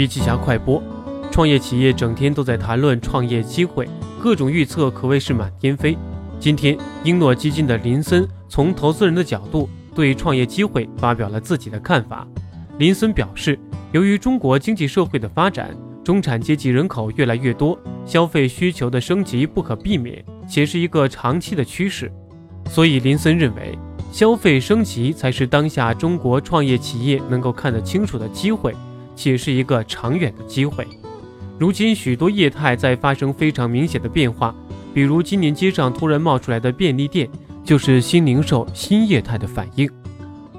笔记侠快播：创业企业整天都在谈论创业机会，各种预测可谓是满天飞。今天，英诺基金的林森从投资人的角度对创业机会发表了自己的看法。林森表示，由于中国经济社会的发展，中产阶级人口越来越多，消费需求的升级不可避免，且是一个长期的趋势。所以，林森认为，消费升级才是当下中国创业企业能够看得清楚的机会。且是一个长远的机会。如今许多业态在发生非常明显的变化，比如今年街上突然冒出来的便利店，就是新零售新业态的反应。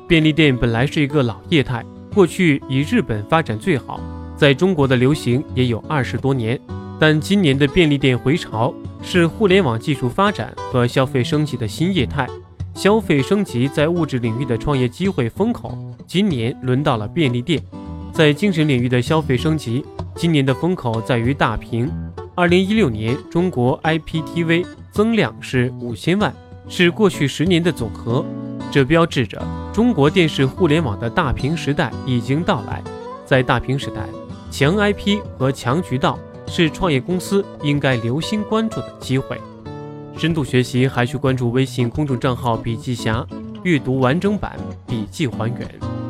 便利店本来是一个老业态，过去以日本发展最好，在中国的流行也有二十多年。但今年的便利店回潮，是互联网技术发展和消费升级的新业态。消费升级在物质领域的创业机会风口，今年轮到了便利店。在精神领域的消费升级，今年的风口在于大屏。二零一六年，中国 IPTV 增量是五千万，是过去十年的总和。这标志着中国电视互联网的大屏时代已经到来。在大屏时代，强 IP 和强渠道是创业公司应该留心关注的机会。深度学习还需关注微信公众账号“笔记侠”，阅读完整版笔记还原。